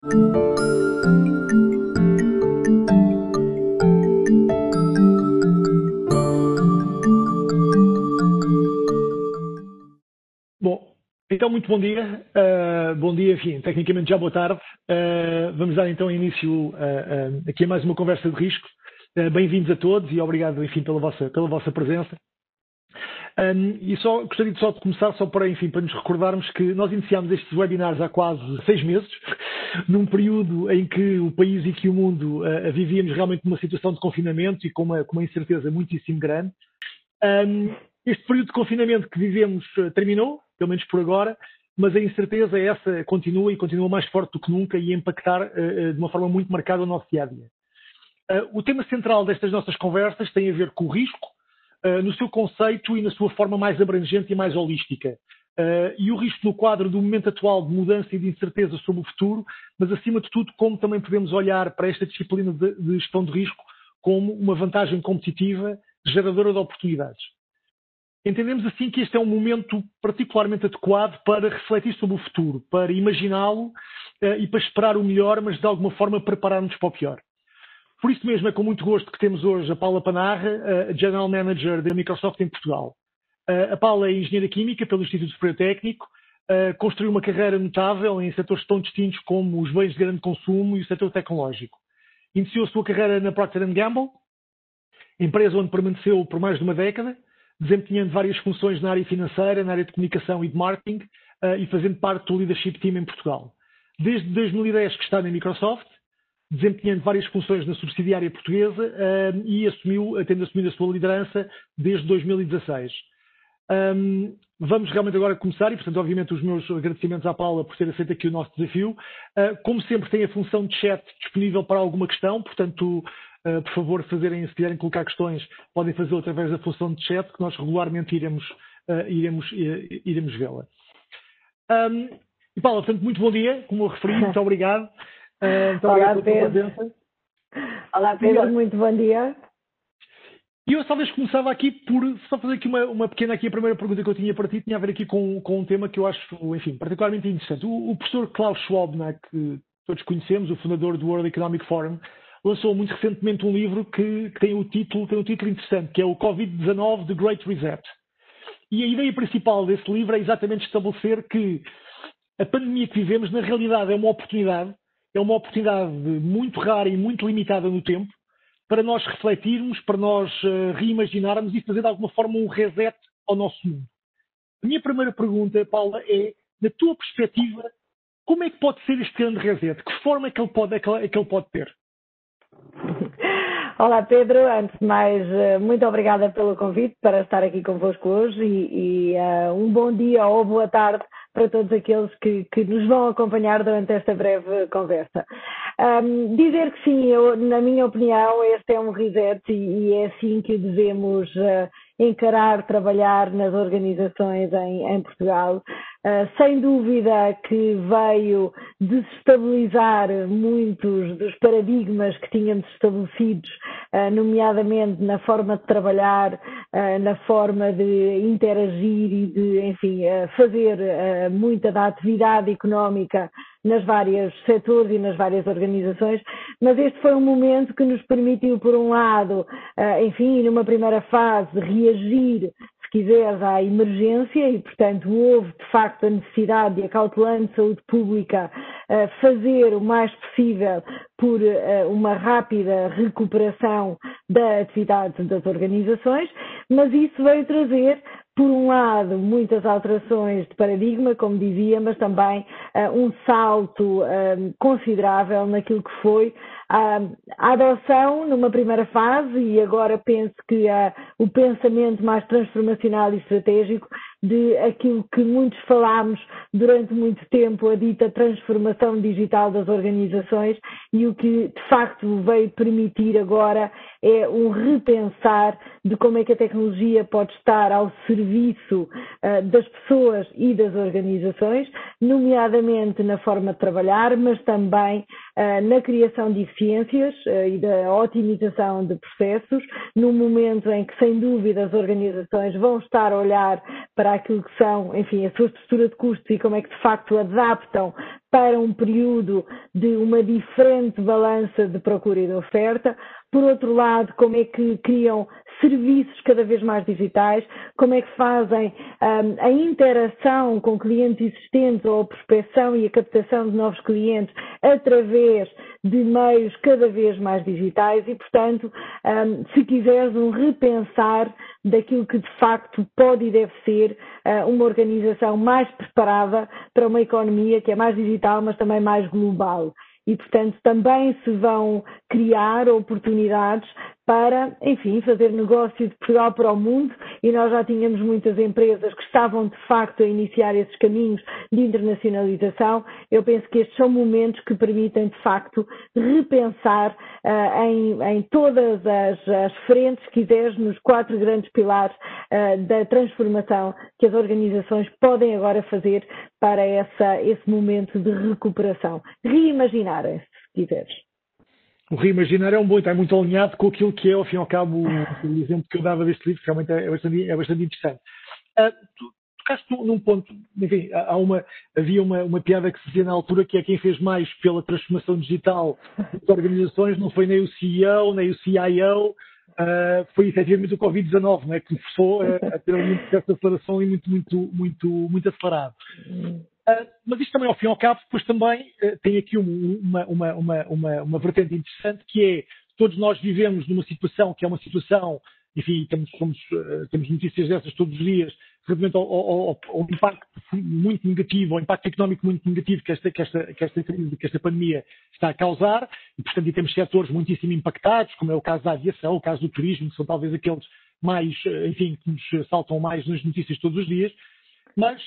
Bom, então muito bom dia. Uh, bom dia, enfim, tecnicamente já boa tarde. Uh, vamos dar então início uh, aqui a mais uma conversa de risco. Bem-vindos a todos e obrigado, enfim, pela vossa, pela vossa presença. Um, e só gostaria de só de começar só para, enfim, para nos recordarmos que nós iniciámos estes webinars há quase seis meses, num período em que o país e que o mundo uh, vivíamos realmente numa situação de confinamento e com uma, com uma incerteza muitíssimo grande. Um, este período de confinamento que vivemos uh, terminou, pelo menos por agora, mas a incerteza essa continua e continua mais forte do que nunca e a impactar uh, de uma forma muito marcada o nosso dia a dia. o tema central destas nossas conversas tem a ver com o risco, uh, no seu conceito e na sua forma mais abrangente e mais holística. Uh, e o risco no quadro do momento atual de mudança e de incerteza sobre o futuro, mas acima de tudo, como também podemos olhar para esta disciplina de, de gestão de risco como uma vantagem competitiva geradora de oportunidades. Entendemos assim que este é um momento particularmente adequado para refletir sobre o futuro, para imaginá-lo uh, e para esperar o melhor, mas de alguma forma preparar-nos para o pior. Por isso mesmo é com muito gosto que temos hoje a Paula Panarra, a General Manager da Microsoft em Portugal. A Paula é engenheira química pelo Instituto Superior Técnico, construiu uma carreira notável em setores tão distintos como os bens de grande consumo e o setor tecnológico. Iniciou a sua carreira na Procter Gamble, empresa onde permaneceu por mais de uma década, desempenhando várias funções na área financeira, na área de comunicação e de marketing e fazendo parte do leadership team em Portugal. Desde 2010 que está na Microsoft, desempenhando várias funções na subsidiária portuguesa uh, e assumiu, tendo assumido a sua liderança desde 2016. Um, vamos realmente agora começar e, portanto, obviamente, os meus agradecimentos à Paula por ter aceito aqui o nosso desafio. Uh, como sempre, tem a função de chat disponível para alguma questão, portanto, uh, por favor, fazerem, se quiserem colocar questões, podem fazê-lo através da função de chat, que nós regularmente iremos, iremos, iremos vê-la. Um, e Paula, portanto, muito bom dia, como eu referi, muito obrigado. Uh, então, Olá, Pedro. Olá, Pedro, muito bom dia. E eu talvez começava aqui por só fazer aqui uma, uma, pequena aqui, a primeira pergunta que eu tinha para ti tinha a ver aqui com, com um tema que eu acho, enfim, particularmente interessante. O, o professor Klaus Schwab, né, que todos conhecemos, o fundador do World Economic Forum, lançou muito recentemente um livro que, que tem, o título, tem um título interessante, que é o Covid-19 The Great Reset. E a ideia principal desse livro é exatamente estabelecer que a pandemia que vivemos, na realidade, é uma oportunidade é uma oportunidade muito rara e muito limitada no tempo para nós refletirmos, para nós uh, reimaginarmos e fazer de alguma forma um reset ao nosso mundo. A minha primeira pergunta, Paula, é, na tua perspectiva, como é que pode ser este grande reset? Que forma é que ele pode, é que, é que ele pode ter? Olá Pedro, antes de mais, eh, muito obrigada pelo convite para estar aqui convosco hoje e, e uh, um bom dia ou boa tarde para todos aqueles que, que, nos vão acompanhar durante esta breve conversa. Um, dizer que sim, eu, na minha opinião, este é um reset e, e é assim que devemos uh, encarar, trabalhar nas organizações em, em Portugal. Uh, sem dúvida que veio desestabilizar muitos dos paradigmas que tínhamos estabelecidos, uh, nomeadamente na forma de trabalhar, uh, na forma de interagir e de, enfim, fazer muita da atividade económica nas vários setores e nas várias organizações, mas este foi um momento que nos permitiu, por um lado, enfim, numa primeira fase, reagir se quiseres, à emergência e, portanto, houve de facto a necessidade de, acautelando saúde pública, eh, fazer o mais possível por eh, uma rápida recuperação da atividade das organizações, mas isso veio trazer por um lado, muitas alterações de paradigma, como dizia, mas também uh, um salto uh, considerável naquilo que foi a, adoção numa primeira fase e agora penso que o pensamento mais transformacional e estratégico de aquilo que muitos falámos durante muito tempo, a dita transformação digital das organizações e o que de facto veio permitir agora é um repensar de como é que a tecnologia pode estar ao serviço uh, das pessoas e das organizações, nomeadamente na forma de trabalhar, mas também na criação de eficiências e da otimização de processos, num momento em que, sem dúvida, as organizações vão estar a olhar para aquilo que são, enfim, a sua estrutura de custos e como é que de facto adaptam para um período de uma diferente balança de procura e de oferta. Por outro lado, como é que criam serviços cada vez mais digitais, como é que fazem um, a interação com clientes existentes ou a prospecção e a captação de novos clientes através de meios cada vez mais digitais? E, portanto, um, se quiseres um repensar daquilo que de facto pode e deve ser uh, uma organização mais preparada para uma economia que é mais digital, mas também mais global e, portanto, também se vão criar oportunidades para, enfim, fazer negócio de Portugal para o mundo e nós já tínhamos muitas empresas que estavam de facto a iniciar esses caminhos de internacionalização. Eu penso que estes são momentos que permitem de facto repensar uh, em, em, todas as, as, frentes, se quiseres, nos quatro grandes pilares uh, da transformação que as organizações podem agora fazer para essa, esse momento de recuperação. Reimaginarem-se, se quiseres o reimaginar é um bom, está muito alinhado com aquilo que é, ao fim e ao cabo, o exemplo que eu dava deste livro, que realmente é bastante, é bastante interessante. Uh, tu tocaste num ponto, enfim, há uma, havia uma, uma piada que se dizia na altura que é quem fez mais pela transformação digital das organizações não foi nem o CEO, nem o CIO, uh, ah, foi efetivamente o Covid-19, né, que forçou a, a ter um processo de aceleração muito, muito, muito, muito acelerado. Uh, mas isto também, ao fim e ao cabo, depois também uh, tem aqui uma, uma, uma, uma, uma vertente interessante que é todos nós vivemos numa situação que é uma situação, enfim, temos, somos, uh, temos notícias dessas todos os dias, relativamente ao, ao, ao, impacto muito negativo, ao impacto económico muito negativo que esta, que, esta, que esta crise, que esta pandemia está a causar, e portanto temos setores muitíssimo impactados, como é o caso da aviação, o caso do turismo, que são talvez aqueles mais, enfim, que nos saltam mais nas notícias todos os dias, mas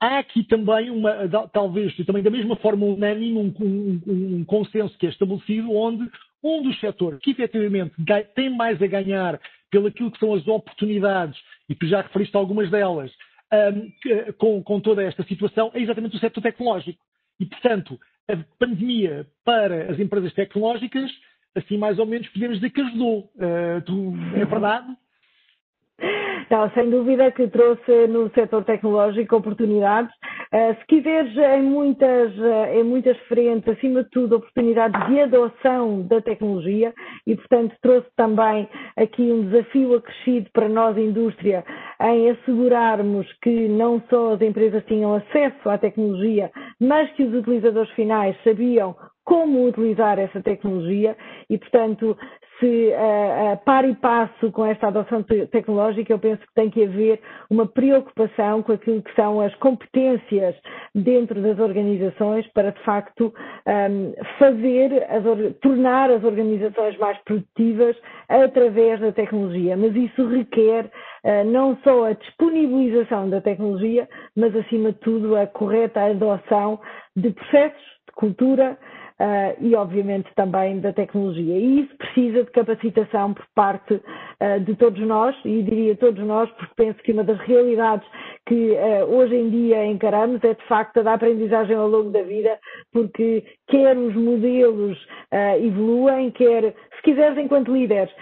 há aqui também uma, talvez também da mesma forma unânime, um, um, um, consenso que é estabelecido, onde um dos setores que efetivamente tem mais a ganhar pelo aquilo que são as oportunidades, e tu já referiste algumas delas, um, com, com toda esta situação, é exatamente o setor tecnológico. E, portanto, a pandemia para as empresas tecnológicas, assim mais ou menos, podemos dizer que ajudou. Uh, tu, é verdade? Não, sem dúvida que trouxe no setor tecnológico oportunidades. Uh, se quiseres, em muitas, uh, em muitas frentes, acima de tudo, oportunidades de adoção da tecnologia e, portanto, trouxe também aqui um desafio acrescido para nós, indústria, em assegurarmos que não só as empresas tinham acesso à tecnologia, mas que os utilizadores finais sabiam como utilizar essa tecnologia e, portanto, se uh, uh, par e passo com esta adoção tecnológica, eu penso que tem que haver uma preocupação com aquilo que são as competências dentro das organizações para, de facto, um, ehm, fazer, as, tornar as organizações mais produtivas através da tecnologia. Mas isso requer uh, não só a disponibilização da tecnologia, mas, acima de tudo, a correta adoção de processos, de cultura, uh, e, obviamente, também da tecnologia. E isso precisa de capacitação por parte uh, de todos nós, e diria todos nós, porque penso que uma das realidades que uh, hoje em dia encaramos é, de facto, a da aprendizagem ao longo da vida, porque quer os modelos evoluem, quer, se quiseres, enquanto líderes,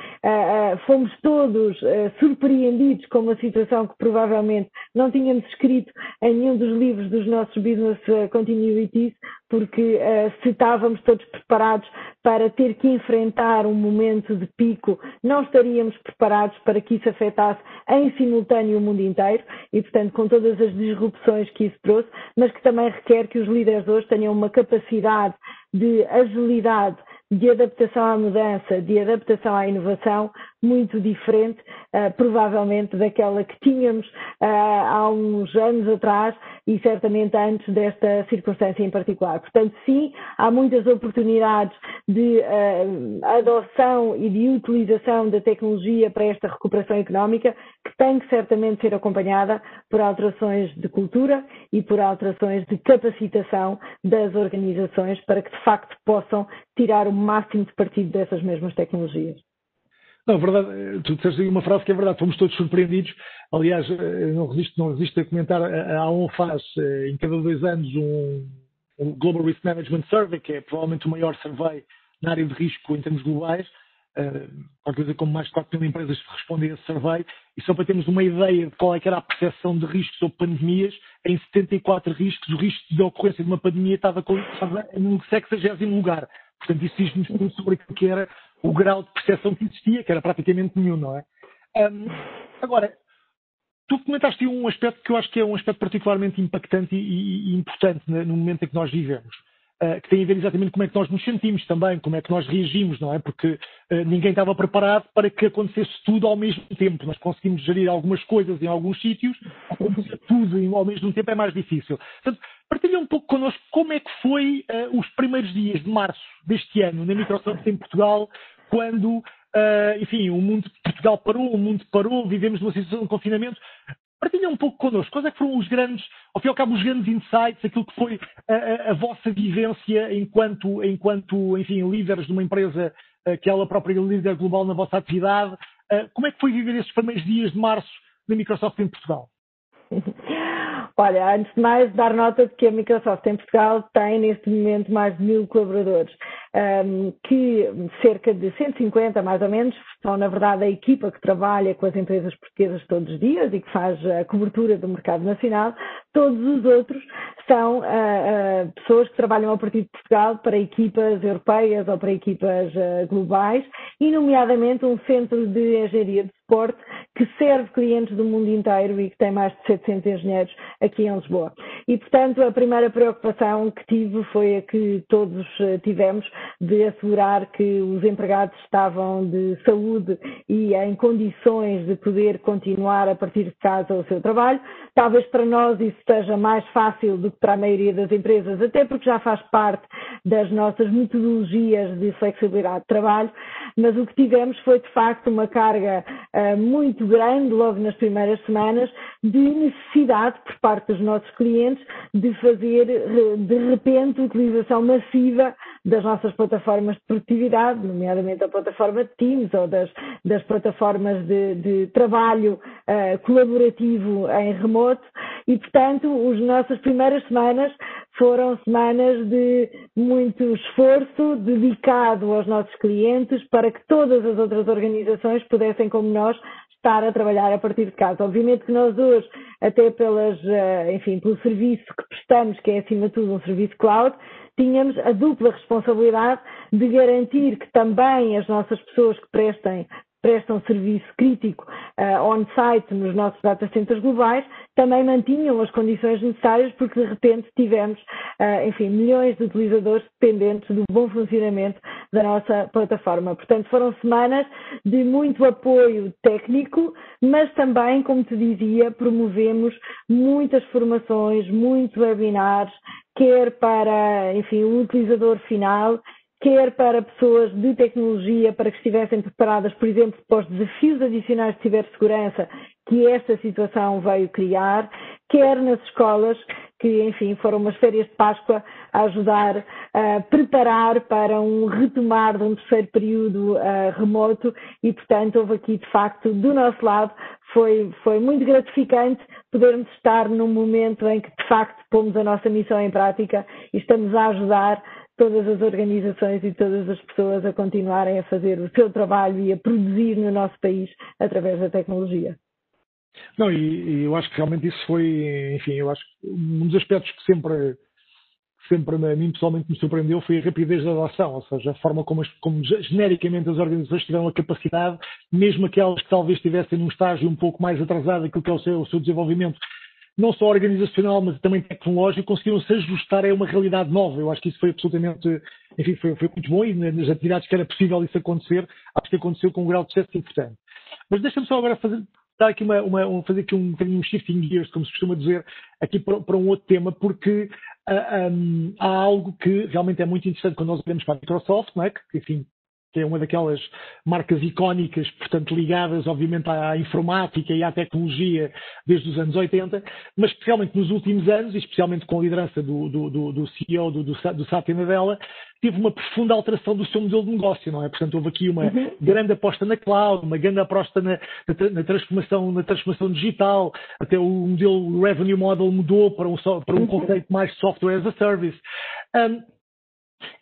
fomos todos surpreendidos com uma situação que provavelmente não tínhamos escrito em nenhum dos livros dos nossos business continuities, porque se estávamos estávamos todos preparados para ter que enfrentar um momento de pico, não estaríamos preparados para que isso afetasse em simultâneo o mundo inteiro e, portanto, com todas as disrupções que isso trouxe, mas que também requer que os líderes hoje tenham uma capacidade de agilidade de adaptação à mudança, de adaptação à inovação, muito diferente, uh, provavelmente, daquela que tínhamos uh, há uns anos atrás e certamente antes desta circunstância em particular. Portanto, sim, há muitas oportunidades de uh, adoção e de utilização da tecnologia para esta recuperação económica, que tem que certamente ser acompanhada por alterações de cultura e por alterações de capacitação das organizações para que, de facto, possam tirar o máximo de partido dessas mesmas tecnologias. Não, verdade, tu disseste uma frase que é verdade, fomos todos surpreendidos. Aliás, eh, não resisto, não resisto a comentar, a AON faz eh, em cada dois anos um, Global Risk Management Survey, que é provavelmente o maior survey na área de risco em termos globais, qualquer coisa como mais de 4 mil empresas respondem a esse survey, e só para termos uma ideia de qual é que era a percepção de riscos sobre pandemias, em 74 riscos, o risco de ocorrência de uma pandemia estava, estava no 60 lugar. Portanto, isso diz-nos tudo sobre o que era o grau de percepção que existia, que era praticamente nenhum, não é? Um, agora, tu comentaste um aspecto que eu acho que é um aspecto particularmente impactante e, e importante no momento em que nós vivemos. Uh, que tem a ver exatamente como é que nós nos sentimos também, como é que nós reagimos, não é? Porque uh, ninguém estava preparado para que acontecesse tudo ao mesmo tempo. Nós conseguimos gerir algumas coisas em alguns sítios, acontecer tudo ao mesmo tempo é mais difícil. Portanto, partilha um pouco connosco como é que foi uh, os primeiros dias de março deste ano na Microsoft em Portugal, quando, enfim, o mundo de Portugal parou, o mundo parou, vivemos numa situação de confinamento. Partilha um pouco connosco. Quais é foram os grandes, ao fim e ao cabo, os grandes insights, aquilo que foi a, a, a vossa vivência enquanto, enquanto, enfim, líderes de uma empresa uh, que ela própria é líder global na vossa atividade. Uh, como é que foi viver esses primeiros dias de março da Microsoft em Portugal? Olha, antes de mais, dar nota de que a Microsoft em Portugal tem neste momento mais de mil colaboradores, um, que cerca de 150 mais ou menos são na verdade a equipa que trabalha com as empresas portuguesas todos os dias e que faz a cobertura do mercado nacional. Todos os outros são uh, uh, pessoas que trabalham a partir de Portugal para equipas europeias ou para equipas uh, globais, e nomeadamente um centro de engenharia de suporte que serve clientes do mundo inteiro e que tem mais de 700 engenheiros aqui em Lisboa. E, portanto, a primeira preocupação que tive foi a que todos tivemos de assegurar que os empregados estavam de saúde e em condições de poder continuar a partir de casa o seu trabalho. Talvez para nós isso seja mais fácil do que para a maioria das empresas, até porque já faz parte das nossas metodologias de flexibilidade de trabalho, mas o que tivemos foi de facto uma carga uh, muito grande logo nas primeiras semanas de necessidade por parte dos nossos clientes de fazer de repente utilização massiva das nossas plataformas de produtividade, nomeadamente a plataforma de Teams ou das, das plataformas de, de trabalho uh, colaborativo em remoto. E, portanto, as nossas primeiras semanas foram semanas de muito esforço dedicado aos nossos clientes para que todas as outras organizações pudessem, como nós, estar a trabalhar a partir de casa. Obviamente que nós hoje, até pelas, eh, enfim, pelo serviço que prestamos, que é acima de tudo um serviço cloud, tínhamos a dupla responsabilidade de garantir que também as nossas pessoas que prestem prestam serviço crítico uh, on-site nos nossos data centers globais, também mantinham as condições necessárias porque de repente tivemos, uh, enfim, milhões de utilizadores dependentes do bom funcionamento da nossa plataforma. Portanto, foram semanas de muito apoio técnico, mas também, como te dizia, promovemos muitas formações, muitos webinars, quer para, enfim, o utilizador final, quer para pessoas de tecnologia, para que estivessem preparadas, por exemplo, para os desafios adicionais de cibersegurança que esta situação veio criar, quer nas escolas, que, enfim, foram umas férias de Páscoa a ajudar a preparar para um retomar de um terceiro período uh, remoto e, portanto, houve aqui, de facto, do nosso lado, foi, foi muito gratificante podermos estar num momento em que, de facto, pomos a nossa missão em prática e estamos a ajudar todas as organizações e todas as pessoas a continuarem a fazer o seu trabalho e a produzir no nosso país através da tecnologia. Não, e, e eu acho que realmente isso foi, enfim, eu acho que um dos aspectos que sempre, sempre a mim pessoalmente me surpreendeu foi a rapidez da adoção, ou seja, a forma como, como genericamente as organizações tiveram a capacidade, mesmo aquelas que talvez estivessem num estágio um pouco mais atrasado daquilo que é o seu, o seu desenvolvimento, não só organizacional, mas também tecnológico, conseguiram se ajustar a uma realidade nova. Eu acho que isso foi absolutamente, enfim, foi, foi muito bom e nas atividades que era possível isso acontecer, acho que aconteceu com um grau de sucesso importante. Mas deixa-me só agora fazer, dar aqui uma, uma, fazer aqui um bocadinho um shifting gears, como se costuma dizer, aqui para, para um outro tema, porque uh, ah, um, há algo que realmente é muito interessante quando nós olhamos para a Microsoft, não é? que, enfim, que é uma daquelas marcas icónicas, portanto ligadas obviamente à informática e à tecnologia desde os anos 80, mas especialmente nos últimos anos, e especialmente com a liderança do, do, do, do CEO do, do, do Satya Nadella, teve uma profunda alteração do seu modelo de negócio, não é? Portanto, houve aqui uma uhum. grande aposta na cloud, uma grande aposta na, na, na, transformação, na transformação digital, até o modelo o revenue model mudou para um, para um uhum. conceito mais software as a service. Um,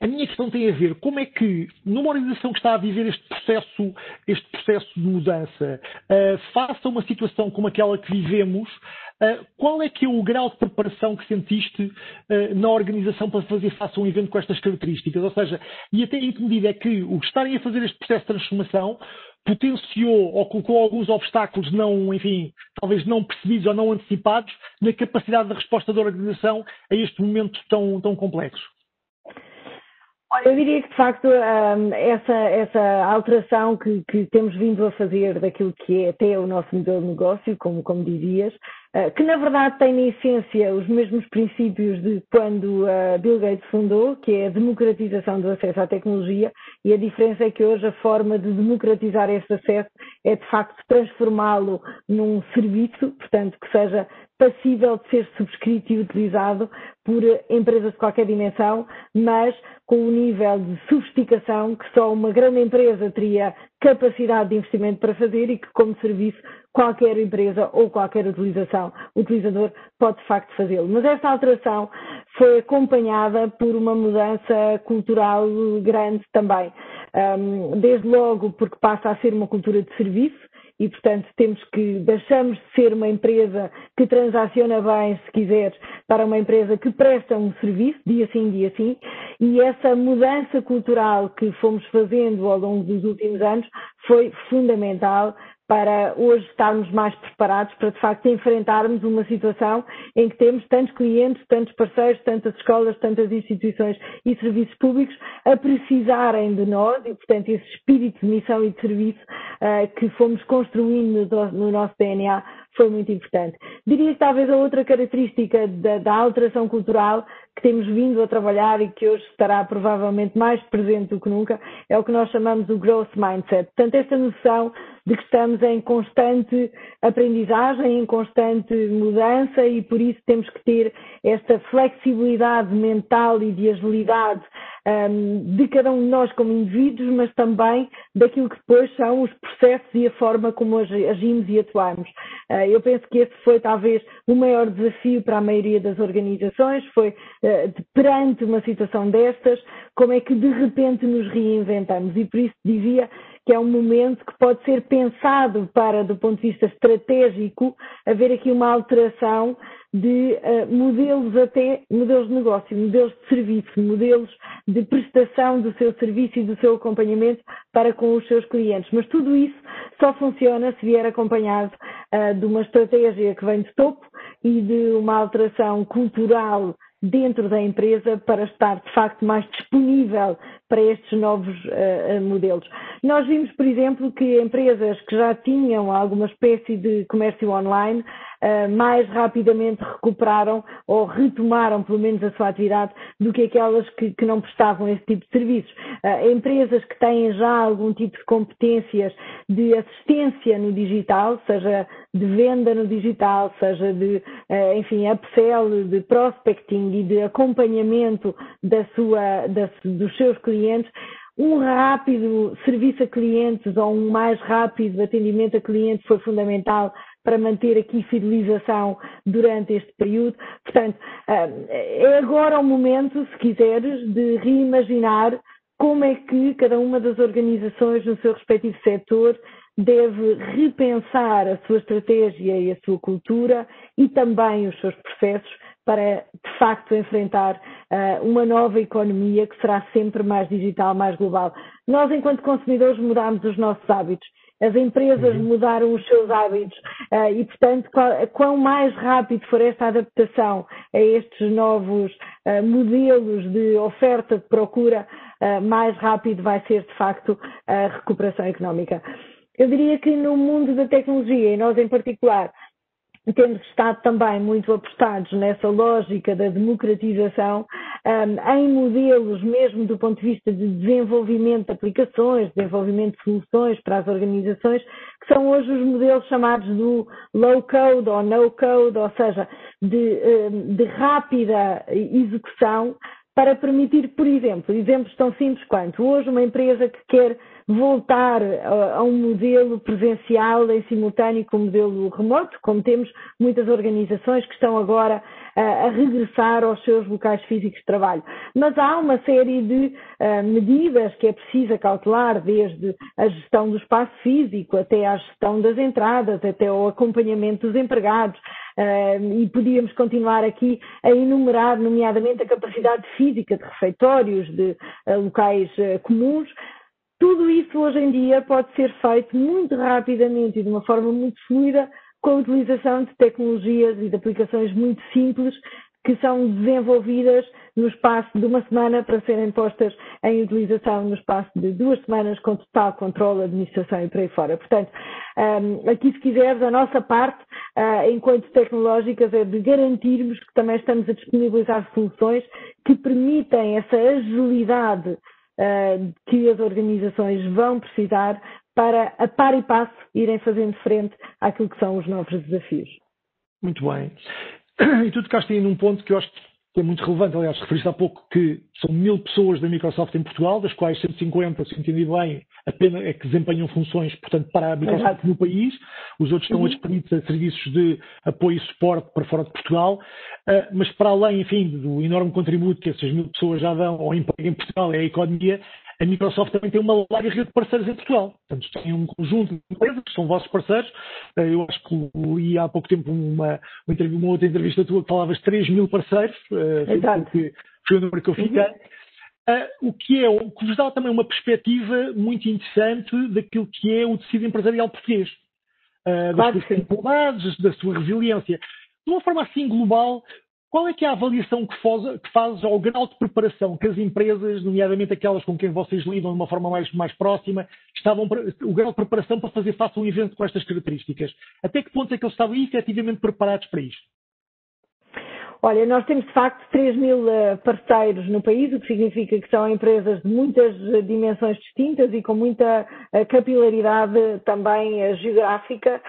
a minha questão tem a ver como é que, numa organização que está a viver este processo, este processo de mudança, uh, face a uma situação como aquela que vivemos, uh, qual é que é o grau de preparação que sentiste uh, na organização para fazer face a um evento com estas características? Ou seja, e até em que medida é que o estarem a fazer este processo de transformação potenciou ou colocou alguns obstáculos não, enfim, talvez não percebidos ou não antecipados na capacidade de resposta da organização a este momento tão, tão complexo? Eu diria que, de facto, hum, essa, essa alteração que, que, temos vindo a fazer daquilo que é até o nosso modelo de negócio, como, como dizias, uh, que na verdade tem na essência os mesmos princípios de quando uh, Bill Gates fundou, que é a democratização do acesso à tecnologia, e a diferença é que hoje a forma de democratizar esse acesso é, de facto, transformá-lo num serviço, portanto, que seja passível de ser subscrito e utilizado por empresas de qualquer dimensão, mas com o nível de sofisticação que só uma grande empresa teria capacidade de investimento para fazer e que, como serviço, qualquer empresa ou qualquer utilização, utilizador pode de facto fazê-lo. Mas esta alteração foi acompanhada por uma mudança cultural grande também. desde logo porque passa a ser uma cultura de serviço, e, portanto, temos que, deixamos de ser uma empresa que transaciona bem, se quiseres, para uma empresa que presta um serviço, dia sim, dia sim, e essa mudança cultural que fomos fazendo ao longo dos últimos anos foi fundamental para hoje estarmos mais preparados para, de facto, enfrentarmos uma situação em que temos tantos clientes, tantos parceiros, tantas escolas, tantas instituições e serviços públicos a precisarem de nós e, portanto, esse espírito de missão e de serviço uh, que fomos construindo no, no nosso DNA foi muito importante. Diria que talvez a outra característica da, da, alteração cultural que temos vindo a trabalhar e que hoje estará provavelmente mais presente do que nunca é o que nós chamamos o growth mindset. Portanto, esta noção de que estamos em constante aprendizagem, em constante mudança e por isso temos que ter esta flexibilidade mental e de agilidade um, de cada um de nós como indivíduos, mas também daquilo que depois são os processos e a forma como agimos e atuamos. Uh, eu penso que esse foi talvez o maior desafio para a maioria das organizações, foi uh, perante uma situação destas, como é que de repente nos reinventamos. E por isso dizia que é um momento que pode ser pensado para, do ponto de vista estratégico, haver aqui uma alteração de uh, modelos até, modelos de negócio, modelos de serviço, modelos de prestação do seu serviço e do seu acompanhamento para com os seus clientes. Mas tudo isso só funciona se vier acompanhado uh, de uma estratégia que vem de topo e de uma alteração cultural dentro da empresa para estar de facto mais disponível para estes novos uh, modelos. Nós vimos, por exemplo, que empresas que já tinham alguma espécie de comércio online uh, mais rapidamente recuperaram ou retomaram, pelo menos, a sua atividade do que aquelas que, que não prestavam esse tipo de serviços. Uh, empresas que têm já algum tipo de competências de assistência no digital, seja de venda no digital, seja de, enfim, upsell, de prospecting e de acompanhamento da sua, da, dos seus clientes, um rápido serviço a clientes ou um mais rápido atendimento a clientes foi fundamental para manter aqui fidelização durante este período. Portanto, é agora o momento, se quiseres, de reimaginar como é que cada uma das organizações no seu respectivo setor deve repensar a sua estratégia e a sua cultura e também os seus processos para, de facto, enfrentar uh, uma nova economia que será sempre mais digital, mais global. Nós, enquanto consumidores, mudamos os nossos hábitos as empresas uhum. mudaram os seus hábitos uh, e, portanto, qual, quão mais rápido for esta adaptação a estes novos uh, modelos de oferta, de procura, mais rápido vai ser, de facto, a recuperação económica. Eu diria que no mundo da tecnologia, e nós em particular, temos estado também muito apostados nessa lógica da democratização um, em modelos mesmo do ponto de vista de desenvolvimento de aplicações, desenvolvimento de soluções para as organizações, que são hoje os modelos chamados do low code ou no code, ou seja, de, de rápida execução para permitir, por exemplo, exemplos tão simples quanto hoje uma empresa que quer voltar a, um modelo presencial em simultâneo com o modelo remoto, como temos muitas organizações que estão agora a, regressar aos seus locais físicos de trabalho. Mas há uma série de uh, medidas que é preciso cautelar, desde a gestão do espaço físico até a gestão das entradas, até o acompanhamento dos empregados, Uh, e podíamos continuar aqui a enumerar, nomeadamente, a capacidade física de refeitórios, de uh, locais uh, comuns, tudo isso hoje em dia pode ser feito muito rapidamente e de uma forma muito fluida com a utilização de tecnologias e de aplicações muito simples que são desenvolvidas no espaço de uma semana para serem postas em utilização no espaço de duas semanas com total controle, administração e por aí fora. Portanto, um, aqui se quiseres, a nossa parte, uh, enquanto tecnológicas, é de garantirmos que também estamos a disponibilizar soluções que permitem essa agilidade uh, que as organizações vão precisar para, a par e passo, irem fazendo frente àquilo que são os novos desafios. Muito bem. E tu tocaste aí num ponto que eu acho que é muito relevante. Aliás, referiste há pouco que são mil pessoas da Microsoft em Portugal, das quais 150, se entendi bem, apenas é que desempenham funções, portanto, para a Microsoft no país. Os outros estão uhum. adscritos a serviços de apoio e suporte para fora de Portugal. Uh, mas para além, enfim, do enorme contributo que essas mil pessoas já dão ao emprego em Portugal e à economia, a Microsoft também tem uma larga rede de parceiros em Portugal. Portanto, tem um conjunto de empresas que são vossos parceiros. Eh, eu acho que li há pouco tempo uma, uma, uma outra entrevista tua que falavas de 3 mil parceiros. Eh, Exato. Que foi o número que eu fiquei. Uhum. Uh, o que é, o que vos dá também uma perspectiva muito interessante daquilo que é o tecido empresarial português. Uh, das suas dificuldades, da sua resiliência. De uma forma assim global, qual é que é a avaliação que faz, que faz ao grau de preparação que as empresas, nomeadamente aquelas com quem vocês lidam de uma forma mais, mais próxima, estavam o grau de preparação para fazer face a um evento com estas características? Até que ponto é que eles estavam efetivamente preparados para isto? Olha, nós temos de facto 3 mil eh, parceiros no país, o que significa que são empresas de muitas eh, dimensões distintas e com muita eh, capilaridade também geográfica.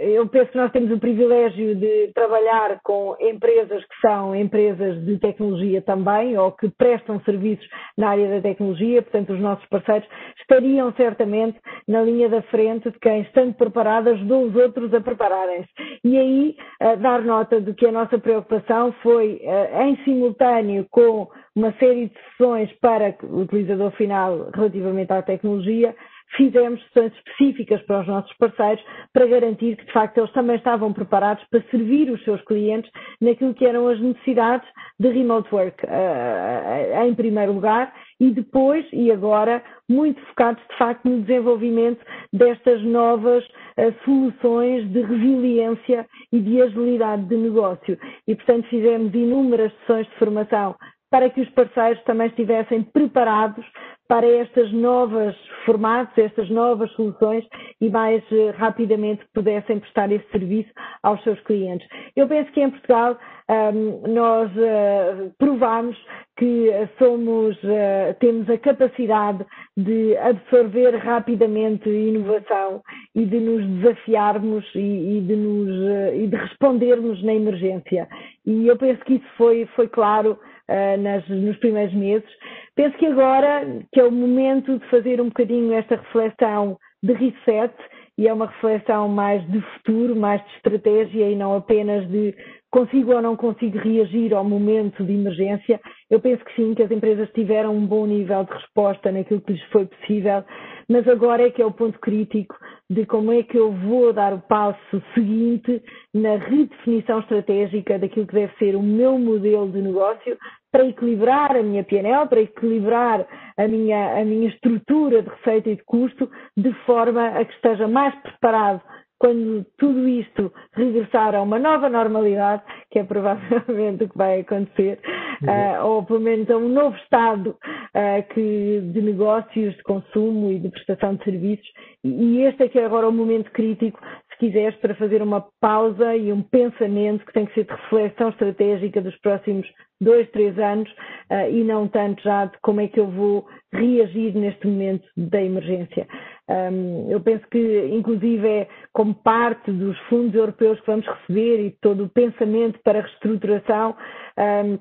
Eu penso que nós temos o privilégio de trabalhar com empresas que são empresas de tecnologia também, ou que prestam serviços na área da tecnologia, portanto, os nossos parceiros estariam certamente na linha da frente de quem, estando preparado, ajudou os outros a prepararem-se. E aí, dar nota de que a nossa preocupação foi, uh, em simultâneo com uma série de sessões para o utilizador final relativamente à tecnologia, fizemos sessões específicas para os nossos parceiros para garantir que, de facto, eles também estavam preparados para servir os seus clientes naquilo que eram as necessidades de remote work, uh, em primeiro lugar, e depois, e agora, muito focados, de facto, no desenvolvimento destas novas uh, soluções de resiliência e de agilidade de negócio. E, portanto, fizemos inúmeras sessões de formação para que os parceiros também estivessem preparados para estas novas formatos, estas novas soluções e mais uh, rapidamente pudessem prestar esse serviço aos seus clientes. Eu penso que em Portugal um, nós uh, provamos que somos, uh, temos a capacidade de absorver rapidamente inovação e de nos desafiarmos e, e de, nos, e de respondermos na emergência. E eu penso que isso foi, foi claro uh, nas, nos primeiros meses. Penso que agora que é o momento de fazer um bocadinho esta reflexão de reset e é uma reflexão mais de futuro, mais de estratégia e não apenas de consigo ou não consigo reagir ao momento de emergência. Eu penso que sim, que as empresas tiveram um bom nível de resposta naquilo que lhes foi possível, mas agora é que é o ponto crítico de como é que eu vou dar o passo seguinte na redefinição estratégica daquilo que deve ser o meu modelo de negócio para equilibrar a minha PNL, para equilibrar a minha, a minha estrutura de receita e de custo, de forma a que esteja mais preparado quando tudo isto regressar a uma nova normalidade, que é provavelmente o que vai acontecer, uhum. uh, ou pelo menos a um novo estado uh, que, de negócios, de consumo e de prestação de serviços, e este é que é agora o momento crítico, se quiseres, para fazer uma pausa e um pensamento que tem que ser de reflexão estratégica dos próximos dois, três anos uh, e não tanto já de como é que eu vou reagir neste momento da emergência. Um, eu penso que, inclusive, é como parte dos fundos europeus que vamos receber e todo o pensamento para reestruturação, um,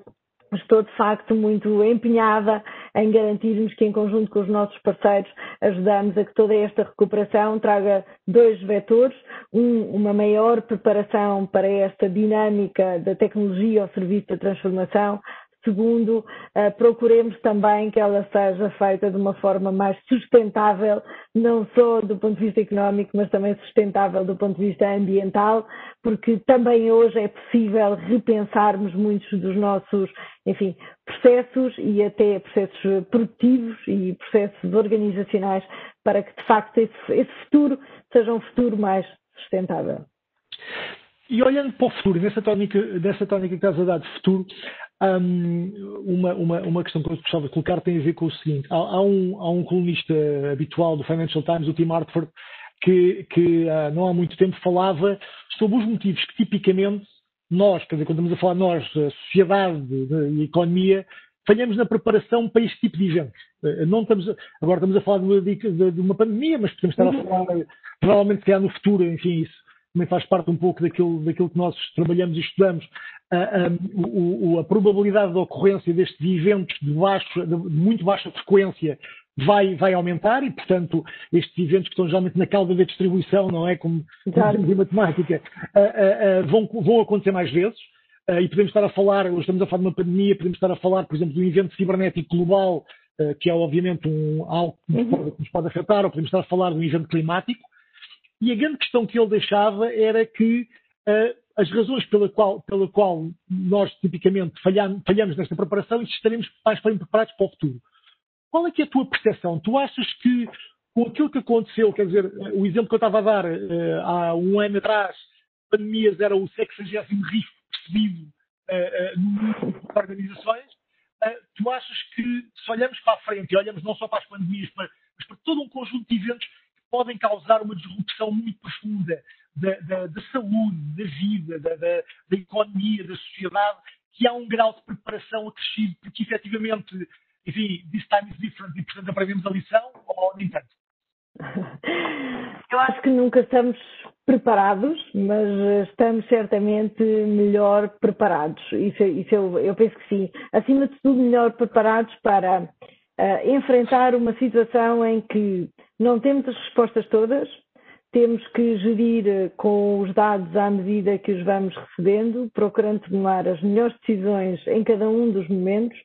estou de facto muito empenhada em garantirmos que, em conjunto com os nossos parceiros, ajudamos a que toda esta recuperação traga dois vetores: um, uma maior preparação para esta dinâmica da tecnologia ao serviço da transformação, Segundo, uh, procuremos também que ela seja feita de uma forma mais sustentável, não só do ponto de vista económico, mas também sustentável do ponto de vista ambiental, porque também hoje é possível repensarmos muitos dos nossos, enfim, processos e até processos produtivos e processos organizacionais para que, de facto, esse, esse futuro seja um futuro mais sustentável. E olhando para o futuro, nessa tónica, nessa tónica que estás a dar de futuro, um, uma, uma, uma questão que eu gostava de colocar tem a ver com o seguinte: há, há, um, há um colunista habitual do Financial Times, o Tim Hartford, que, que uh, não há muito tempo falava sobre os motivos que tipicamente nós, quer dizer, quando estamos a falar nós, a sociedade e a economia, falhamos na preparação para este tipo de eventos. Uh, não estamos a, agora estamos a falar de uma, de, de uma pandemia, mas podemos estar a uhum. falar, provavelmente, se há no futuro, enfim, isso também faz parte um pouco daquilo, daquilo que nós trabalhamos e estudamos, a, a, a probabilidade de ocorrência destes eventos de, baixo, de muito baixa frequência vai, vai aumentar e, portanto, estes eventos que estão geralmente na cauda da distribuição, não é? Como em matemática, vão, vão acontecer mais vezes. e podemos estar a falar, hoje estamos a falar de uma pandemia, podemos estar a falar, por exemplo, de um evento cibernético global, que é obviamente um, algo que nos, uhum. pode, que nos pode afetar, ou podemos estar a falar de um evento climático. E a grande questão que ele deixava era que uh, as razões pela qual, pela qual nós tipicamente falhamos, falhamos nesta preparação e estaremos mais bem preparados para o futuro. Qual é que é a tua percepção? Tu achas que com aquilo que aconteceu, quer dizer, o exemplo que eu estava a dar uh, há um ano atrás, pandemias era o 60 risco percebido uh, uh, no organizações, tu achas que se olhamos para a frente e olhamos não só para as pandemias, mas, mas para todo um conjunto de eventos podem causar uma disrupção muito profunda da, da, da saúde, da vida, da, da, economia, da sociedade, que há um grau de preparação acrescido, porque efetivamente, enfim, this time is different e portanto aprendemos a lição, ou nem tanto? Eu acho que nunca estamos preparados, mas estamos certamente melhor preparados. Isso, isso eu, eu penso que sim. Acima de tudo, melhor preparados para uh, enfrentar uma situação em que não temos as respostas todas, temos que gerir eh, com os dados à medida que os vamos recebendo, procurando tomar as melhores decisões em cada um dos momentos,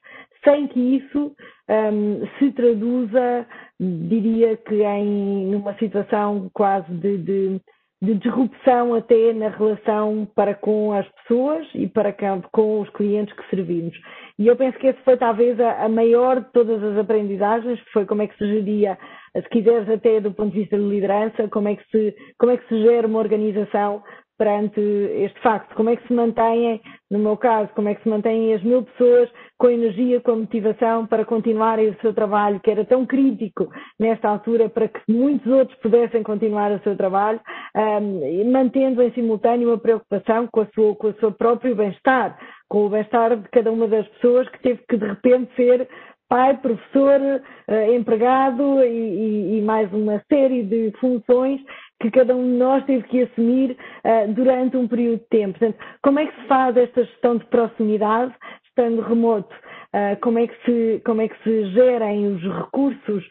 sem que isso um, se traduza, diria que em numa situação quase de, de, de, disrupção até na relação para com as pessoas e para com os clientes que servimos. E eu penso que essa foi talvez a, a maior de todas as aprendizagens, foi como é que se geria se quiseres até do ponto de vista de liderança, como é que se, como é que se gera uma organização perante este facto? Como é que se mantêm, no meu caso, como é que se mantêm as mil pessoas com energia, com motivação para continuarem o seu trabalho, que era tão crítico nesta altura para que muitos outros pudessem continuar o seu trabalho, um, mantendo em simultâneo uma preocupação com, a sua, com o seu próprio bem-estar, com o bem-estar de cada uma das pessoas que teve que de repente ser pai, professor, uh, empregado e, e, mais uma série de funções que cada um de nós teve que assumir uh, durante um período de tempo. Portanto, como é que se faz esta gestão de proximidade, estando remoto? Uh, como, é que se, como é que se gerem os recursos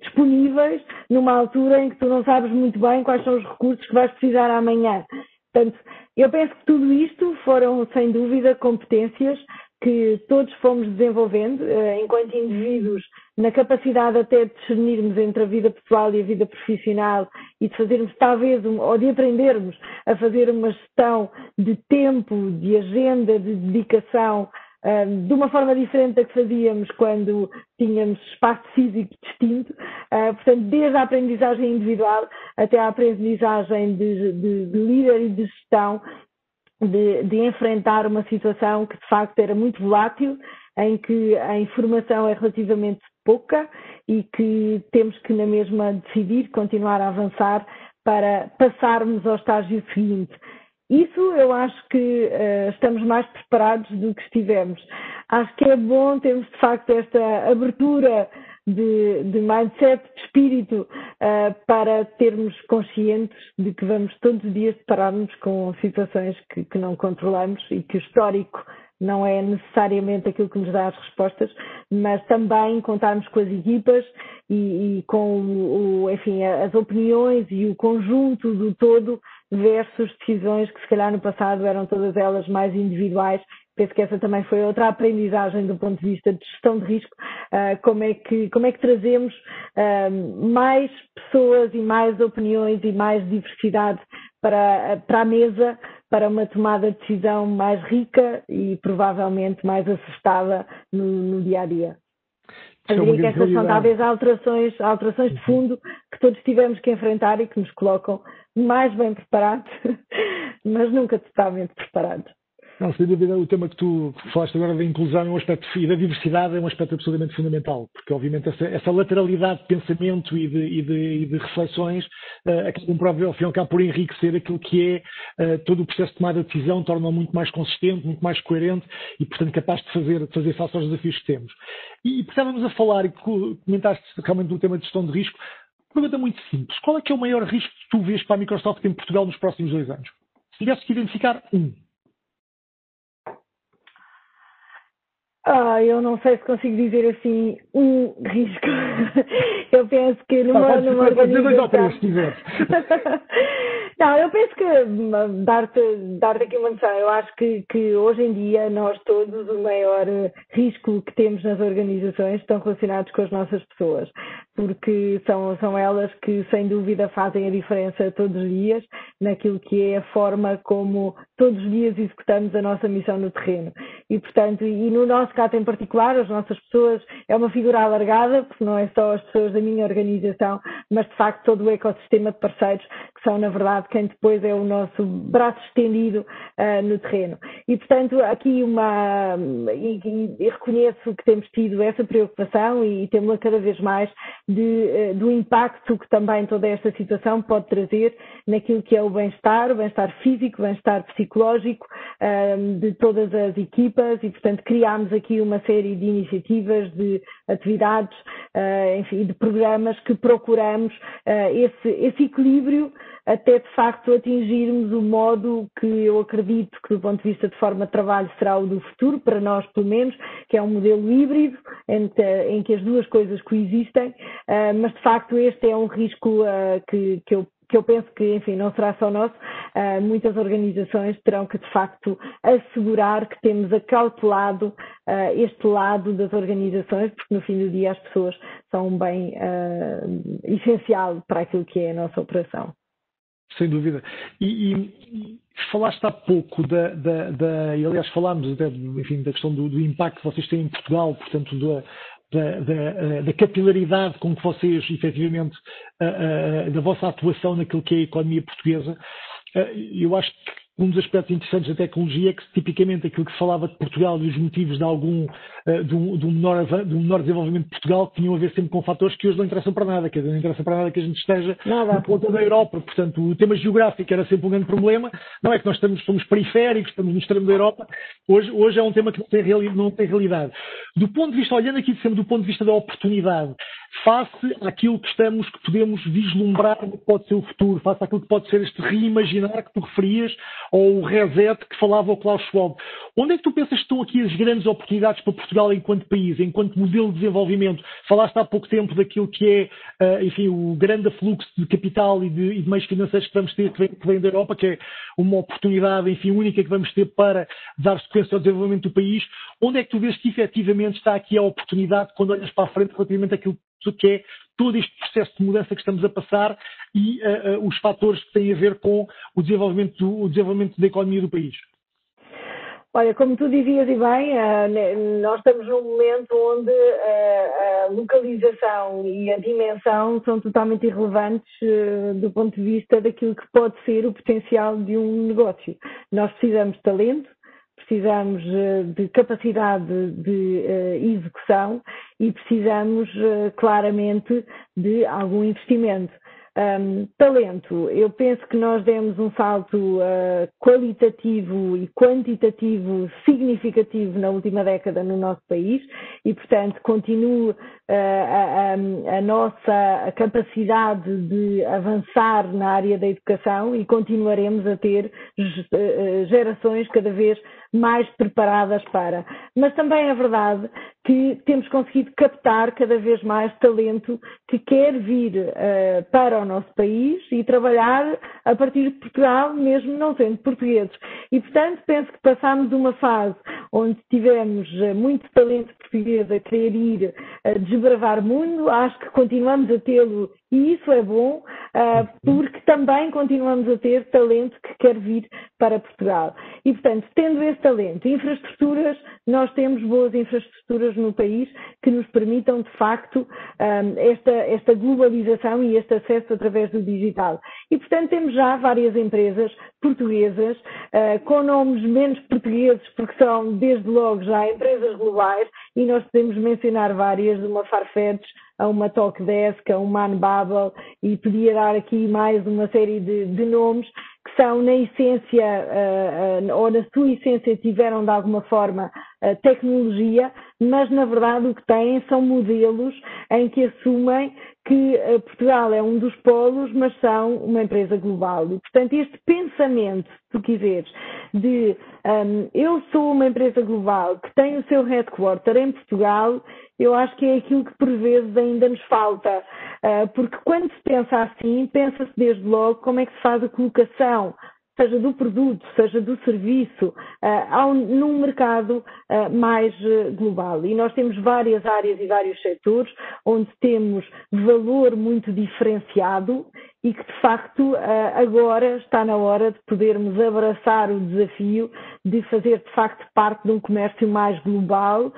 disponíveis numa altura em que tu não sabes muito bem quais são os recursos que vais precisar amanhã? Portanto, eu penso que tudo isto foram, sem dúvida, competências que todos fomos desenvolvendo uh, enquanto indivíduos na capacidade até de discernirmos entre a vida pessoal e a vida profissional e de fazermos talvez ou de aprendermos a fazer uma gestão de tempo, de agenda, de dedicação eh, de uma forma diferente da que fazíamos quando tínhamos espaço físico distinto, uh, portanto, desde a aprendizagem individual até a aprendizagem de, de, de líder e de gestão, de, de, enfrentar uma situação que de facto era muito volátil, em que a informação é relativamente pouca e que temos que na mesma decidir continuar a avançar para passarmos ao estágio seguinte. Isso eu acho que uh, estamos mais preparados do que estivemos. Acho que é bom termos de facto esta abertura de, de mindset, de espírito, uh, para termos conscientes de que vamos todos os dias deparar-nos com situações que, que não controlamos e que o histórico não é necessariamente aquilo que nos dá as respostas, mas também contarmos com as equipas e, e com o, enfim, as opiniões e o conjunto do todo versus decisões que se calhar no passado eram todas elas mais individuais. Penso que essa também foi outra aprendizagem do ponto de vista de gestão de risco, uh, como, é que, como é que trazemos uh, mais pessoas e mais opiniões e mais diversidade para, para a mesa para uma tomada de decisão mais rica e provavelmente mais acertada no, no dia a dia. Eu diria que essas são talvez alterações, alterações de fundo que todos tivemos que enfrentar e que nos colocam mais bem preparados, mas nunca totalmente preparados. Não, sem dúvida, o tema que tu falaste agora da inclusão é um aspecto, e da diversidade é um aspecto absolutamente fundamental, porque obviamente essa, essa lateralidade de pensamento e de, e de, e de reflexões uh, acabam por, ao fim e ao cabo, por enriquecer aquilo que é uh, todo o processo de tomada de decisão, torna-o muito mais consistente, muito mais coerente e, portanto, capaz de fazer, de fazer face aos desafios que temos. E, e estávamos a falar, e comentaste realmente do tema de gestão de risco, pergunta muito simples. Qual é que é o maior risco que tu vês para a Microsoft em Portugal nos próximos dois anos? Se tivesse que identificar um, Ah, eu não sei se consigo dizer assim um risco. eu penso que numa, ah, numa organização. não, eu penso que hum, dar-te dar aqui uma noção. Eu acho que, que hoje em dia nós todos o maior risco que temos nas organizações estão relacionados com as nossas pessoas, porque são, são elas que sem dúvida fazem a diferença todos os dias naquilo que é a forma como todos os dias executamos a nossa missão no terreno. E portanto, e no nosso caso em particular, as nossas pessoas, é uma figura alargada, porque não é só as pessoas da minha organização, mas de facto todo o ecossistema de parceiros, que são, na verdade, quem depois é o nosso braço estendido uh, no terreno. E, portanto, aqui uma. E, e, e, reconheço que temos tido essa preocupação e, e temos cada vez mais de, uh, do impacto que também toda esta situação pode trazer naquilo que é o bem-estar, o bem-estar físico, o bem-estar psicológico uh, de todas as equipas e, portanto, criámos aqui uma série de iniciativas, de atividades, enfim, de programas que procuramos esse, esse equilíbrio até de facto atingirmos o modo que eu acredito que do ponto de vista de forma de trabalho será o do futuro, para nós pelo menos, que é um modelo híbrido entre, em que as duas coisas coexistem, uh, mas de facto este é um risco uh, que, que eu que eu penso que, enfim, não será só nosso, uh, muitas organizações terão que, de facto, assegurar que temos acautelado uh, este lado das organizações, porque no fim do dia as pessoas são um bem uh, essencial para aquilo que é a nossa operação. Sem dúvida. E, e, falaste há pouco da, da, da, e aliás falámos até, enfim, da questão do, do, impacto que vocês têm em Portugal, portanto, da, da, da, da capilaridade com que vocês, efetivamente, da vossa atuação naquilo que é a economia portuguesa. eu acho um dos aspectos interessantes da tecnologia é que, tipicamente, aquilo que se falava de Portugal e os motivos de algum, uh, de, um, de, um menor, de, um, menor, desenvolvimento de Portugal tinham a ver sempre com fatores que hoje não interessam para nada, quer dizer, não interessa para nada que a gente esteja nada. na ponta da Europa. Portanto, o tema geográfico era sempre um grande problema. Não é que nós estamos, somos periféricos, estamos no extremo da Europa. Hoje, hoje é um tema que não tem, reali não tem realidade. Do ponto de vista, olhando aqui sempre do ponto de vista da oportunidade, face àquilo que estamos, que podemos vislumbrar que pode ser o futuro, face àquilo que pode ser este reimaginar que tu referias, ou o reset que falava o Klaus Schwab. Onde é que tu pensas que estão aqui as grandes oportunidades para Portugal enquanto país, enquanto modelo de desenvolvimento? Falaste há pouco tempo daquilo que é, uh, enfim, o grande afluxo de capital e de, e de meios financeiros que vamos ter, que vem, que vem da Europa, que é uma oportunidade, enfim, única que vamos ter para dar sequência ao desenvolvimento do país. Onde é que tu vês que efetivamente está aqui a oportunidade quando olhas para a frente relativamente àquilo que é todo este processo de mudança que estamos a passar e uh, uh, os fatores que têm a ver com o desenvolvimento, do, o desenvolvimento da economia do país? Olha, como tu dizias e bem, uh, nós estamos num momento onde a localização e a dimensão são totalmente irrelevantes do ponto de vista daquilo que pode ser o potencial de um negócio. Nós precisamos de talento, precisamos eh, de capacidade de eh, execução e precisamos eh, claramente de algum investimento. Um, talento, eu penso que nós demos um salto uh, qualitativo e quantitativo significativo na última década no nosso país e, portanto, continua uh, a, a, a, nossa capacidade de avançar na área da educação e continuaremos a ter gerações cada vez mais preparadas para. Mas também é verdade que temos conseguido captar cada vez mais talento que quer vir uh, para o nosso país e trabalhar a partir de Portugal, mesmo não sendo portugueses. E, portanto, penso que passámos de uma fase onde tivemos uh, muito talento português a querer ir uh, desbravar mundo, acho que continuamos a tê-lo e isso é bom, porque também continuamos a ter talento que quer vir para Portugal. E, portanto, tendo esse talento, infraestruturas, nós temos boas infraestruturas no país que nos permitam, de facto, esta, esta globalização e este acesso através do digital. E, portanto, temos já várias empresas portuguesas, ah, com nomes menos portugueses, porque são, desde logo, já empresas globais, e nós podemos mencionar várias, de uma Farfetch a uma Talkdesk, a um Manbubble, e podia dar aqui mais uma série de, de nomes que são, na essência, uh, uh, ou na sua essência, tiveram de alguma forma tecnologia, mas na verdade o que têm são modelos em que assumem que Portugal é um dos polos, mas são uma empresa global. E, portanto, este pensamento, se tu quiseres, de um, eu sou uma empresa global que tem o seu headquarter em Portugal, eu acho que é aquilo que por vezes ainda nos falta. Uh, porque quando se pensa assim, pensa-se desde logo como é que se faz a colocação seja do produto, seja do serviço, uh, num mercado uh, mais uh, global. E nós temos várias áreas e vários setores onde temos valor muito diferenciado e que, de facto, agora está na hora de podermos abraçar o desafio de fazer, de facto, parte de um comércio mais global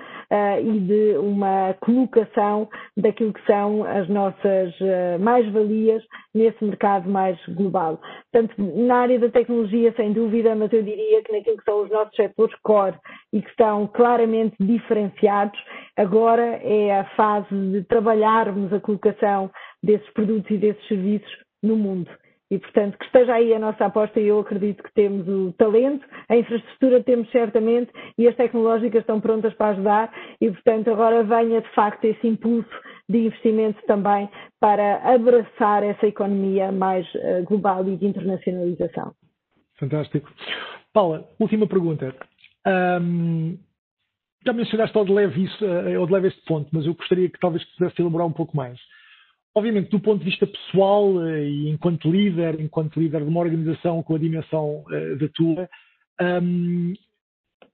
e de uma colocação daquilo que são as nossas mais-valias nesse mercado mais global. Portanto, na área da tecnologia, sem dúvida, mas eu diria que naquilo que são os nossos setores core e que estão claramente diferenciados, agora é a fase de trabalharmos a colocação desses produtos e desses serviços no mundo. E, portanto, que esteja aí a nossa aposta e eu acredito que temos o talento, a infraestrutura temos certamente e as tecnológicas estão prontas para ajudar e, portanto, agora venha de facto esse impulso de investimento também para abraçar essa economia mais uh, global e de internacionalização. Fantástico. Paula, última pergunta. Um, já mencionaste ao de leve isso, uh, ao de leve este ponto, mas eu gostaria que talvez pudesse elaborar um pouco mais. Obviamente, do ponto de vista pessoal uh, e enquanto líder, enquanto líder de uma organização com a dimensão da tua, um,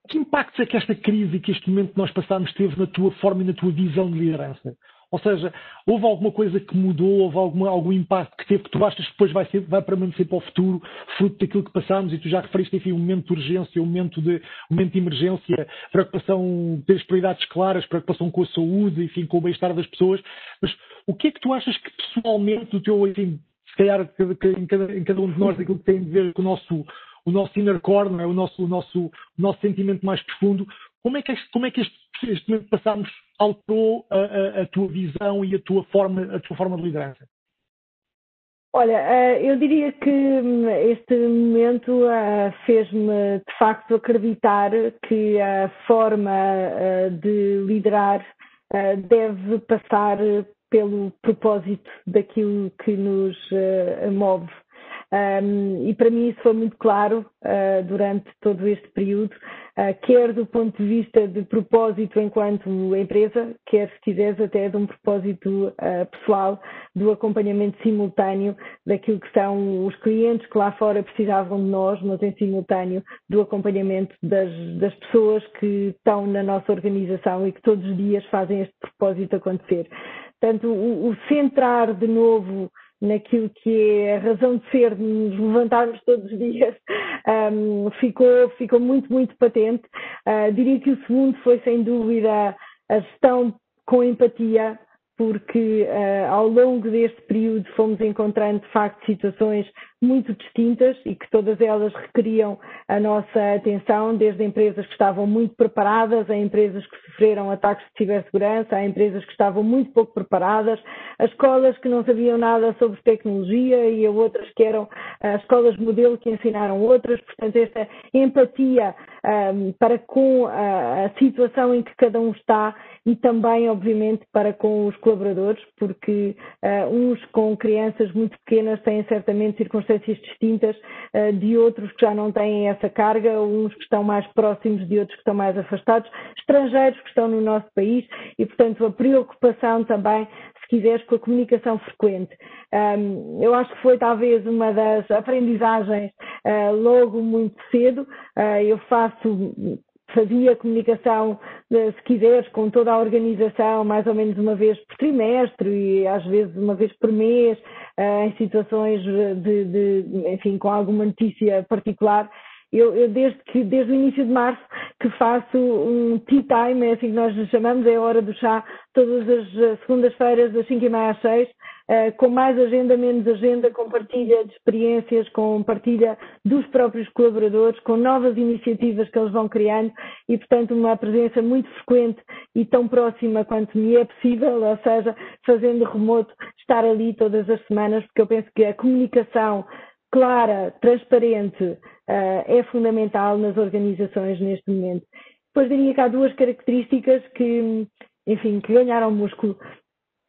que impactos é que esta crise e que este momento que nós passamos teve na tua forma e na tua visão de liderança? Ou seja, houve alguma coisa que mudou, houve alguma, algum impacto que teve que tu achas que depois vai, ser, vai permanecer para o futuro, fruto daquilo que passamos, e tu já referiste, enfim, um momento de urgência, um momento de, um momento de emergência, preocupação, ter prioridades claras, preocupação com a saúde, enfim, com o bem-estar das pessoas. Mas o que é que tu achas que pessoalmente, do teu, enfim, se calhar em cada, em cada um de nós, aquilo que tem a ver com o nosso, o nosso inner core, é? o, nosso, o, nosso, o nosso sentimento mais profundo, como é que este, como é que este, este momento que passamos alterou a, a, a, tua visão e a tua forma, a tua forma de liderança? Olha, eh, eu diria que hum, este momento eh, fez-me de facto acreditar que a forma eh, de liderar deve passar pelo propósito daquilo que nos move. Um, e para mim isso foi muito claro uh, durante todo este período, uh, quer do ponto de vista de propósito enquanto empresa, quer se quiseres até de um propósito uh, pessoal, do acompanhamento simultâneo daquilo que são os clientes que lá fora precisavam de nós, mas em simultâneo do acompanhamento das, das pessoas que estão na nossa organização e que todos os dias fazem este propósito acontecer. Portanto, o, o centrar de novo naquilo que é a razão de ser, de nos levantarmos todos os dias, um, ficou, ficou muito, muito patente. Uh, diria que o segundo foi, sem dúvida, a gestão com empatia, porque uh, ao longo deste período fomos encontrando, de facto, situações muito distintas e que todas elas requeriam a nossa atenção, desde empresas que estavam muito preparadas, a empresas que sofreram ataques de cibersegurança, a empresas que estavam muito pouco preparadas, a escolas que não sabiam nada sobre tecnologia e a outras que eram as escolas modelo que ensinaram outras. Portanto, esta empatia um, para com a, a situação em que cada um está e também, obviamente, para com os colaboradores, porque uh, uns com crianças muito pequenas têm certamente circunstâncias distintas uh, de outros que já não têm essa carga, uns que estão mais próximos de outros que estão mais afastados, estrangeiros que estão no nosso país e, portanto, a preocupação também se quiseres, com a comunicação frequente. Um, eu acho que foi talvez uma das aprendizagens uh, logo muito cedo. Uh, eu faço fazia comunicação, eh, se quiseres, com toda a organização, mais ou menos uma vez por trimestre e às vezes uma vez por mês, uh, em situações de, de, enfim, com alguma notícia particular. Eu, eu, desde que desde o início de março que faço um tea time, é assim que nós chamamos, é a hora do chá, todas as segundas-feiras, das 5 e meia às 6, uh, com mais agenda, menos agenda, com partilha de experiências, com partilha dos próprios colaboradores, com novas iniciativas que eles vão criando e, portanto, uma presença muito frequente e tão próxima quanto me é possível, ou seja, fazendo remoto, estar ali todas as semanas, porque eu penso que a comunicação clara, transparente, uh, é fundamental nas organizações neste momento. Depois diria que há duas características que, enfim, que ganharam músculo.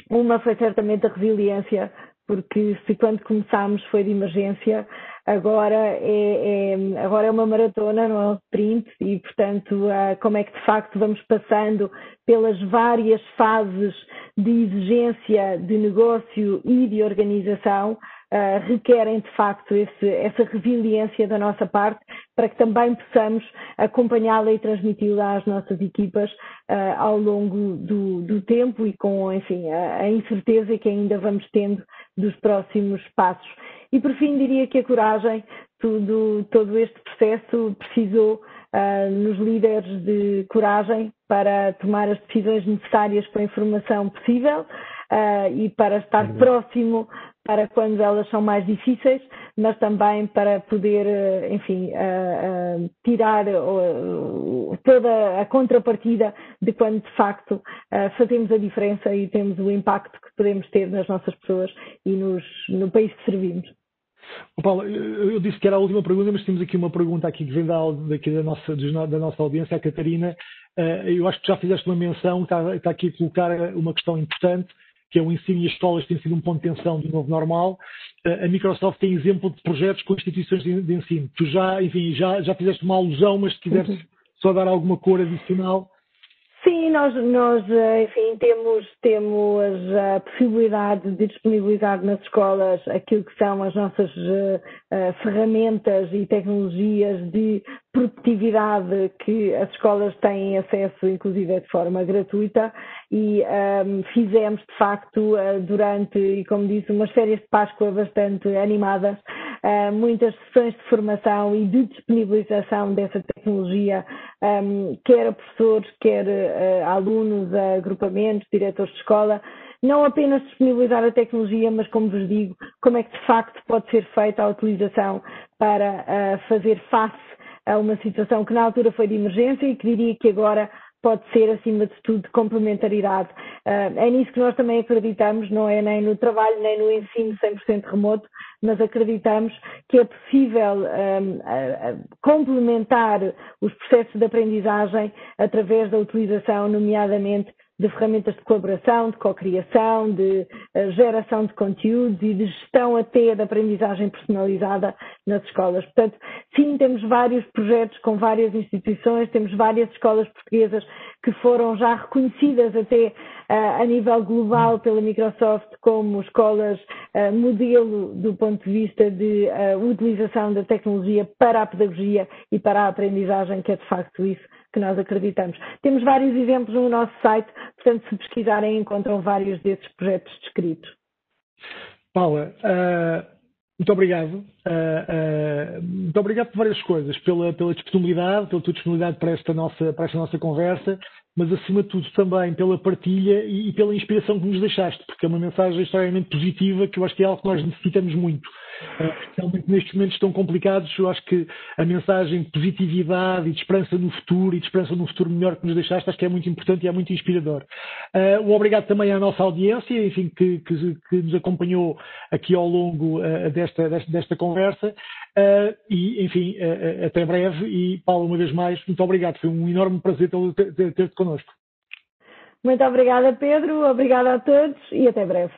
Uma foi certamente a resiliência, porque se quando começámos foi de emergência, agora é, é, agora é uma maratona, não é um sprint, e portanto, uh, como é que de facto vamos passando pelas várias fases de exigência de negócio e de organização, uh, requerem de facto esse, essa resiliência da nossa parte para que também possamos acompanhá-la e transmiti-la às nossas equipas uh, ao longo do, do, tempo e com, enfim, a, a incerteza que ainda vamos tendo dos próximos passos. E por fim diria que a coragem, tudo, todo este processo precisou uh, nos líderes de coragem para tomar as decisões necessárias com a informação possível uh, e para estar uhum. próximo para quando elas são mais difíceis, mas também para poder, eh, enfim, uh, uh, tirar uh, toda a contrapartida de quando de facto fazemos a diferença e temos o impacto que podemos ter nas nossas pessoas e nos, no país que servimos. Paulo, eu disse que era a última pergunta, mas temos aqui uma pergunta aqui que vem da, daqui da, nossa, da nossa audiência, a Catarina. Eu acho que já fizeste uma menção, está, está aqui a colocar uma questão importante que é o ensino e as escolas têm sido um ponto de tensão do novo normal. Eh, a Microsoft tem exemplo de projetos com instituições de ensino. Tu já, enfim, já, já fizeste uma alusão, mas se quiseres uhum. só dar alguma cor adicional. Sim, nós, nós eh, enfim, temos, temos a possibilidade de disponibilizar nas escolas aquilo que são as nossas uh, ferramentas e tecnologias de produtividade que as escolas têm acesso, inclusive de forma gratuita, e um, fizemos, de facto, durante, e como disse, umas férias de Páscoa bastante animadas, uh, muitas sessões de formação e de disponibilização dessa tecnologia, um, quer a professores, quer uh, alunos, agrupamentos, diretores de escola, não apenas disponibilizar a tecnologia, mas como vos digo, como é que de facto pode ser feita a utilização para fazer face a uma situação que na altura foi de emergência e que diria que agora pode ser, acima de tudo, de complementaridade. Uh, é nisso que nós também acreditamos, não é nem no trabalho, nem no ensino 100% remoto, mas acreditamos que é possível uh, uh, complementar os processos de aprendizagem através da utilização, nomeadamente, de ferramentas de colaboração, de cocriação, de uh, geração de conteúdos e de gestão até da aprendizagem personalizada nas escolas. Portanto, sim, temos vários projetos com várias instituições, temos várias escolas portuguesas que foram já reconhecidas até uh, a nível global pela Microsoft como escolas uh, modelo do ponto de vista de utilização da tecnologia para a pedagogia e para a aprendizagem, que é de facto isso que nós acreditamos. Temos vários exemplos no nosso site, portanto, se pesquisarem, encontram vários desses projetos descritos. Paula, uh, muito obrigado. Uh, uh, muito obrigado por várias coisas, pela, pela disponibilidade, pela tua disponibilidade para esta, nossa, para esta nossa conversa, mas acima de tudo também pela partilha e, e pela inspiração que nos deixaste, porque é uma mensagem extremamente positiva que eu acho que é algo que nós necessitamos muito. Especialmente nestes momentos tão complicados, eu acho que a mensagem de positividade e de esperança no futuro e de esperança num futuro melhor que nos deixaste, acho que é muito importante e é muito inspirador. Um obrigado também à nossa audiência, enfim, que, que, que nos acompanhou aqui ao longo desta, desta, desta conversa. Uh, e, enfim, uh, até breve. E, Paulo, uma vez mais, muito obrigado. Foi um enorme prazer ter-te connosco. Muito obrigada, Pedro. Obrigada a todos e até breve.